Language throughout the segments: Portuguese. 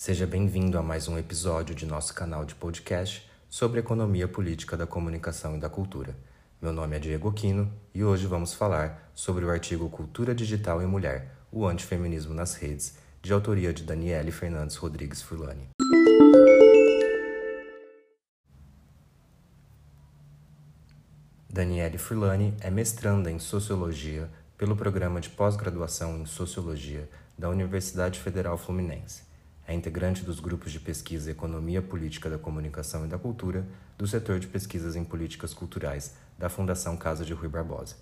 Seja bem-vindo a mais um episódio de nosso canal de podcast sobre economia política da comunicação e da cultura. Meu nome é Diego Aquino e hoje vamos falar sobre o artigo Cultura Digital e Mulher, o antifeminismo nas redes, de autoria de Daniele Fernandes Rodrigues Furlani. Daniele Furlani é mestranda em Sociologia pelo Programa de Pós-Graduação em Sociologia da Universidade Federal Fluminense é integrante dos grupos de pesquisa Economia Política da Comunicação e da Cultura do setor de pesquisas em políticas culturais da Fundação Casa de Rui Barbosa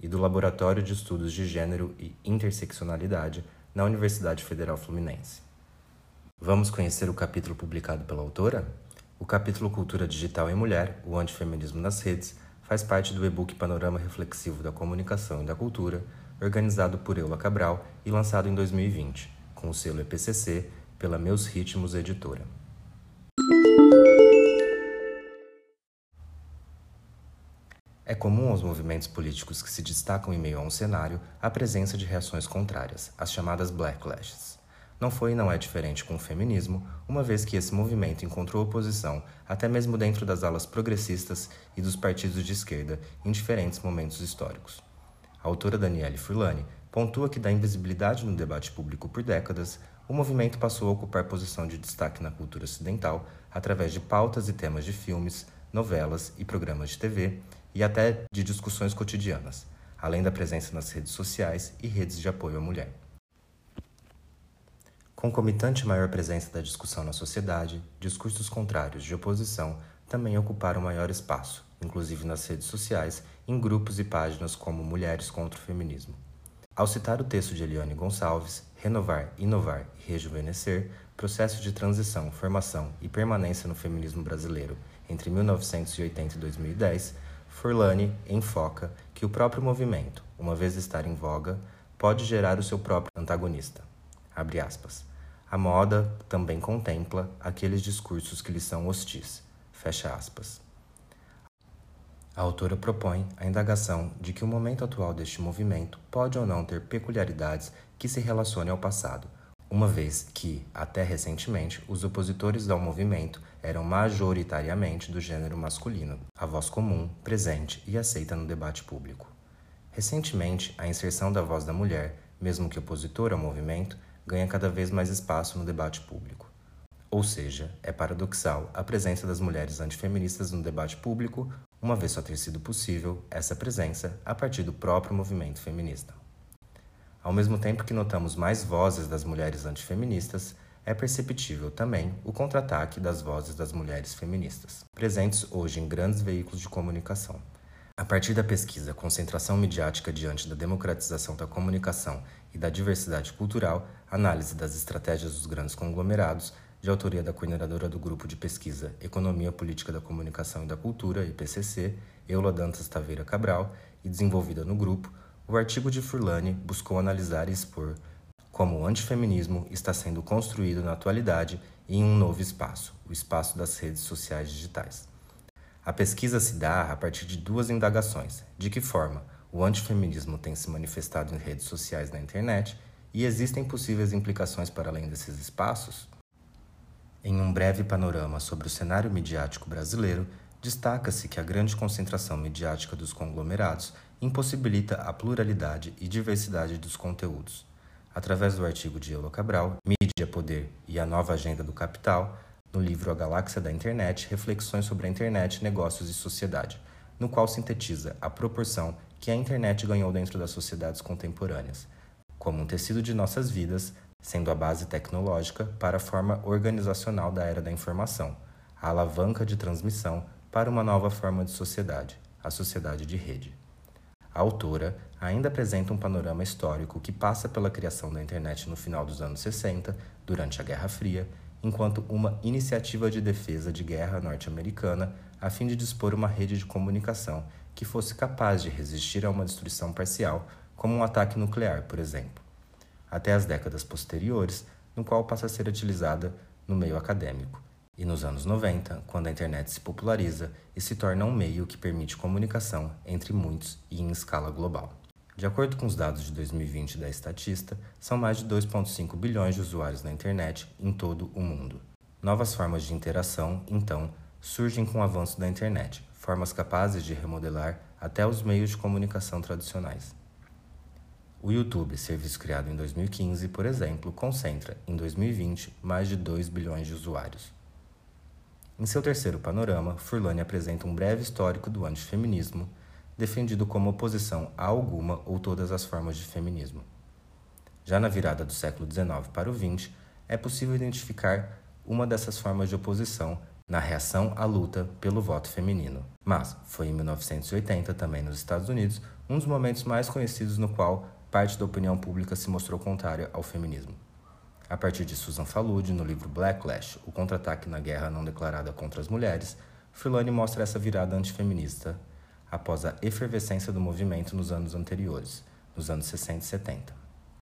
e do Laboratório de Estudos de Gênero e Interseccionalidade na Universidade Federal Fluminense. Vamos conhecer o capítulo publicado pela autora? O capítulo Cultura Digital e Mulher, o Antifeminismo nas Redes, faz parte do e-book Panorama Reflexivo da Comunicação e da Cultura, organizado por Eula Cabral e lançado em 2020, com o selo EPCC pela Meus Ritmos Editora. É comum aos movimentos políticos que se destacam em meio a um cenário a presença de reações contrárias, as chamadas blacklashes. Não foi e não é diferente com o feminismo, uma vez que esse movimento encontrou oposição até mesmo dentro das alas progressistas e dos partidos de esquerda em diferentes momentos históricos. A autora Daniele Furlani pontua que da invisibilidade no debate público por décadas, o movimento passou a ocupar posição de destaque na cultura ocidental através de pautas e temas de filmes, novelas e programas de TV e até de discussões cotidianas, além da presença nas redes sociais e redes de apoio à mulher. Concomitante maior presença da discussão na sociedade, discursos contrários de oposição também ocuparam maior espaço, inclusive nas redes sociais, em grupos e páginas como Mulheres contra o Feminismo. Ao citar o texto de Eliane Gonçalves, Renovar, Inovar e Rejuvenescer, processo de transição, formação e permanência no feminismo brasileiro entre 1980 e 2010, Forlani enfoca que o próprio movimento, uma vez estar em voga, pode gerar o seu próprio antagonista. A moda também contempla aqueles discursos que lhe são hostis. Fecha aspas. A autora propõe a indagação de que o momento atual deste movimento pode ou não ter peculiaridades que se relacionem ao passado, uma vez que, até recentemente, os opositores ao movimento eram majoritariamente do gênero masculino, a voz comum, presente e aceita no debate público. Recentemente, a inserção da voz da mulher, mesmo que opositora ao movimento, ganha cada vez mais espaço no debate público. Ou seja, é paradoxal a presença das mulheres antifeministas no debate público, uma vez só ter sido possível essa presença a partir do próprio movimento feminista. Ao mesmo tempo que notamos mais vozes das mulheres antifeministas, é perceptível também o contra-ataque das vozes das mulheres feministas, presentes hoje em grandes veículos de comunicação. A partir da pesquisa Concentração Midiática diante da democratização da comunicação e da diversidade cultural, análise das estratégias dos grandes conglomerados, de autoria da coordenadora do Grupo de Pesquisa Economia Política da Comunicação e da Cultura, IPCC, Eula Dantas Taveira Cabral, e desenvolvida no grupo, o artigo de Furlani buscou analisar e expor como o antifeminismo está sendo construído na atualidade em um novo espaço, o espaço das redes sociais digitais. A pesquisa se dá a partir de duas indagações: de que forma o antifeminismo tem se manifestado em redes sociais na internet e existem possíveis implicações para além desses espaços? Em um breve panorama sobre o cenário midiático brasileiro, destaca-se que a grande concentração midiática dos conglomerados impossibilita a pluralidade e diversidade dos conteúdos. Através do artigo de Eula Cabral, Mídia, Poder e a Nova Agenda do Capital, no livro A Galáxia da Internet, Reflexões sobre a Internet, Negócios e Sociedade, no qual sintetiza a proporção que a internet ganhou dentro das sociedades contemporâneas, como um tecido de nossas vidas, sendo a base tecnológica para a forma organizacional da era da informação, a alavanca de transmissão para uma nova forma de sociedade, a sociedade de rede. A autora ainda apresenta um panorama histórico que passa pela criação da internet no final dos anos 60, durante a Guerra Fria, enquanto uma iniciativa de defesa de guerra norte-americana a fim de dispor uma rede de comunicação que fosse capaz de resistir a uma destruição parcial, como um ataque nuclear, por exemplo até as décadas posteriores, no qual passa a ser utilizada no meio acadêmico, e nos anos 90, quando a internet se populariza e se torna um meio que permite comunicação entre muitos e em escala global. De acordo com os dados de 2020 da Estatista, são mais de 2,5 bilhões de usuários na internet em todo o mundo. Novas formas de interação, então, surgem com o avanço da internet, formas capazes de remodelar até os meios de comunicação tradicionais. O YouTube, serviço criado em 2015, por exemplo, concentra, em 2020, mais de 2 bilhões de usuários. Em seu terceiro panorama, Furlane apresenta um breve histórico do antifeminismo defendido como oposição a alguma ou todas as formas de feminismo. Já na virada do século XIX para o XX, é possível identificar uma dessas formas de oposição na reação à luta pelo voto feminino. Mas foi em 1980, também nos Estados Unidos, um dos momentos mais conhecidos no qual parte da opinião pública se mostrou contrária ao feminismo. A partir de Susan Faludi, no livro Blacklash, O Contra-Ataque na Guerra Não Declarada contra as Mulheres, Fulani mostra essa virada antifeminista após a efervescência do movimento nos anos anteriores, nos anos 60 e 70.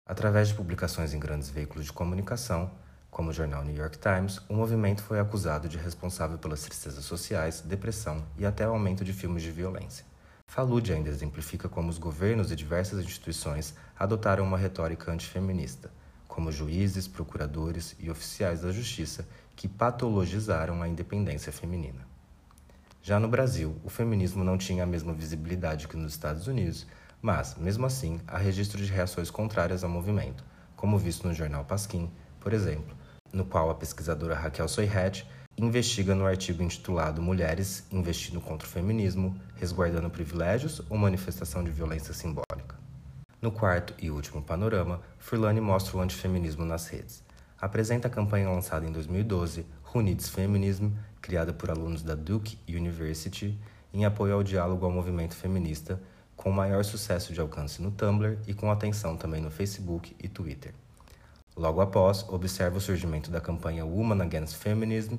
Através de publicações em grandes veículos de comunicação, como o jornal New York Times, o movimento foi acusado de responsável pelas tristezas sociais, depressão e até o aumento de filmes de violência. Falud ainda exemplifica como os governos e diversas instituições adotaram uma retórica antifeminista, como juízes, procuradores e oficiais da justiça que patologizaram a independência feminina. Já no Brasil, o feminismo não tinha a mesma visibilidade que nos Estados Unidos, mas, mesmo assim, há registro de reações contrárias ao movimento, como visto no jornal Pasquim, por exemplo, no qual a pesquisadora Raquel Soihet investiga no artigo intitulado Mulheres investindo contra o feminismo, resguardando privilégios ou manifestação de violência simbólica. No quarto e último panorama, Furlane mostra o antifeminismo nas redes. Apresenta a campanha lançada em 2012, Who Feminism, criada por alunos da Duke University em apoio ao diálogo ao movimento feminista, com maior sucesso de alcance no Tumblr e com atenção também no Facebook e Twitter. Logo após, observa o surgimento da campanha Woman Against Feminism,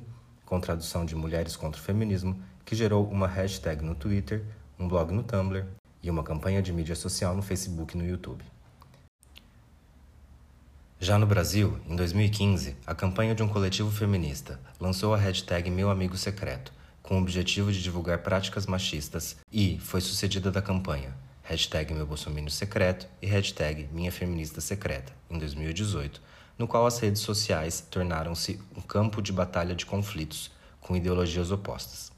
com tradução de Mulheres contra o Feminismo, que gerou uma hashtag no Twitter, um blog no Tumblr e uma campanha de mídia social no Facebook e no YouTube. Já no Brasil, em 2015, a campanha de um coletivo feminista lançou a hashtag Meu Amigo Secreto, com o objetivo de divulgar práticas machistas e foi sucedida da campanha hashtag Meu Secreto e hashtag Minha Feminista Secreta, em 2018, no qual as redes sociais tornaram-se um campo de batalha de conflitos com ideologias opostas.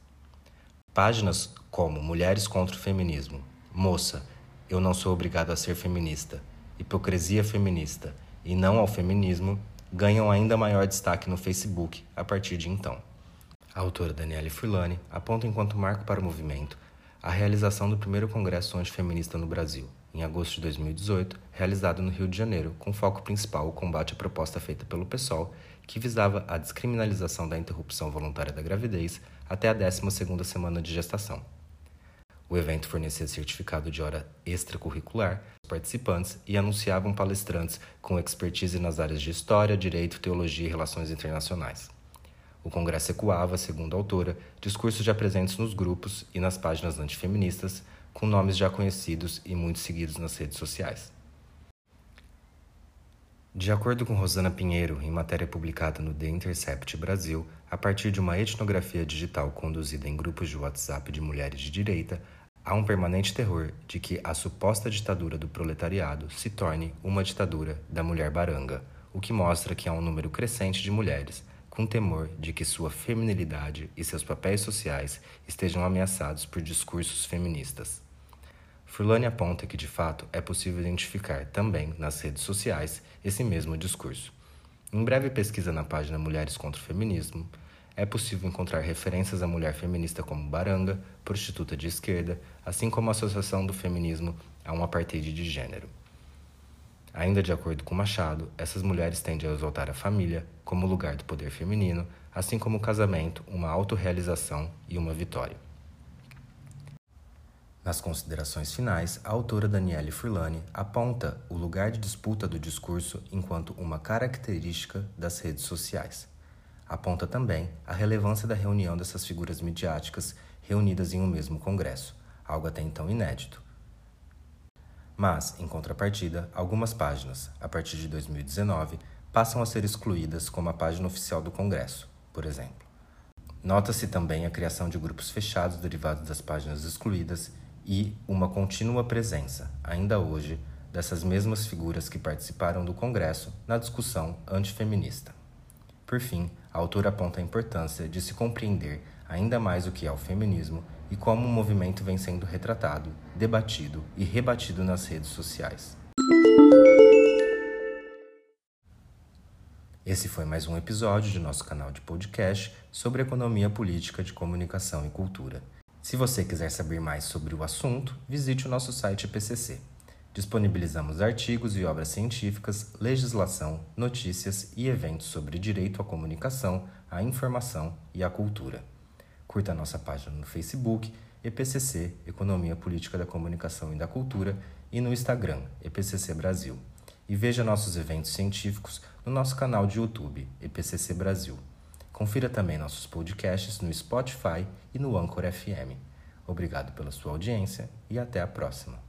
Páginas como Mulheres contra o Feminismo, Moça, Eu Não Sou Obrigado a Ser Feminista, Hipocrisia Feminista e não ao feminismo ganham ainda maior destaque no Facebook a partir de então. A autora Daniele Furlani aponta enquanto marco para o movimento a realização do primeiro Congresso Antifeminista no Brasil, em agosto de 2018, realizado no Rio de Janeiro, com foco principal o combate à proposta feita pelo PSOL, que visava a descriminalização da interrupção voluntária da gravidez até a 12ª semana de gestação. O evento fornecia certificado de hora extracurricular aos participantes e anunciavam palestrantes com expertise nas áreas de História, Direito, Teologia e Relações Internacionais. O congresso ecoava, segundo a autora, discursos já presentes nos grupos e nas páginas antifeministas, com nomes já conhecidos e muito seguidos nas redes sociais. De acordo com Rosana Pinheiro, em matéria publicada no The Intercept Brasil, a partir de uma etnografia digital conduzida em grupos de WhatsApp de mulheres de direita, há um permanente terror de que a suposta ditadura do proletariado se torne uma ditadura da mulher baranga, o que mostra que há um número crescente de mulheres com temor de que sua feminilidade e seus papéis sociais estejam ameaçados por discursos feministas. Furlane aponta que, de fato, é possível identificar também nas redes sociais esse mesmo discurso. Em breve pesquisa na página Mulheres contra o Feminismo, é possível encontrar referências à mulher feminista como baranga, prostituta de esquerda, assim como a associação do feminismo a um apartheid de gênero. Ainda de acordo com Machado, essas mulheres tendem a exaltar a família como lugar do poder feminino, assim como o casamento, uma autorrealização e uma vitória. Nas considerações finais, a autora Daniele Furlani aponta o lugar de disputa do discurso enquanto uma característica das redes sociais. Aponta também a relevância da reunião dessas figuras midiáticas reunidas em um mesmo congresso, algo até então inédito. Mas, em contrapartida, algumas páginas, a partir de 2019, passam a ser excluídas como a página oficial do Congresso, por exemplo. Nota-se também a criação de grupos fechados derivados das páginas excluídas e uma contínua presença, ainda hoje, dessas mesmas figuras que participaram do Congresso na discussão antifeminista. Por fim, a autora aponta a importância de se compreender ainda mais o que é o feminismo e como o movimento vem sendo retratado, debatido e rebatido nas redes sociais. Esse foi mais um episódio de nosso canal de podcast sobre economia política de comunicação e cultura. Se você quiser saber mais sobre o assunto, visite o nosso site PCC. Disponibilizamos artigos e obras científicas, legislação, notícias e eventos sobre direito à comunicação, à informação e à cultura. Curta a nossa página no Facebook, EPCC, Economia Política da Comunicação e da Cultura, e no Instagram, EPCC Brasil. E veja nossos eventos científicos no nosso canal de YouTube, EPCC Brasil. Confira também nossos podcasts no Spotify e no Anchor FM. Obrigado pela sua audiência e até a próxima.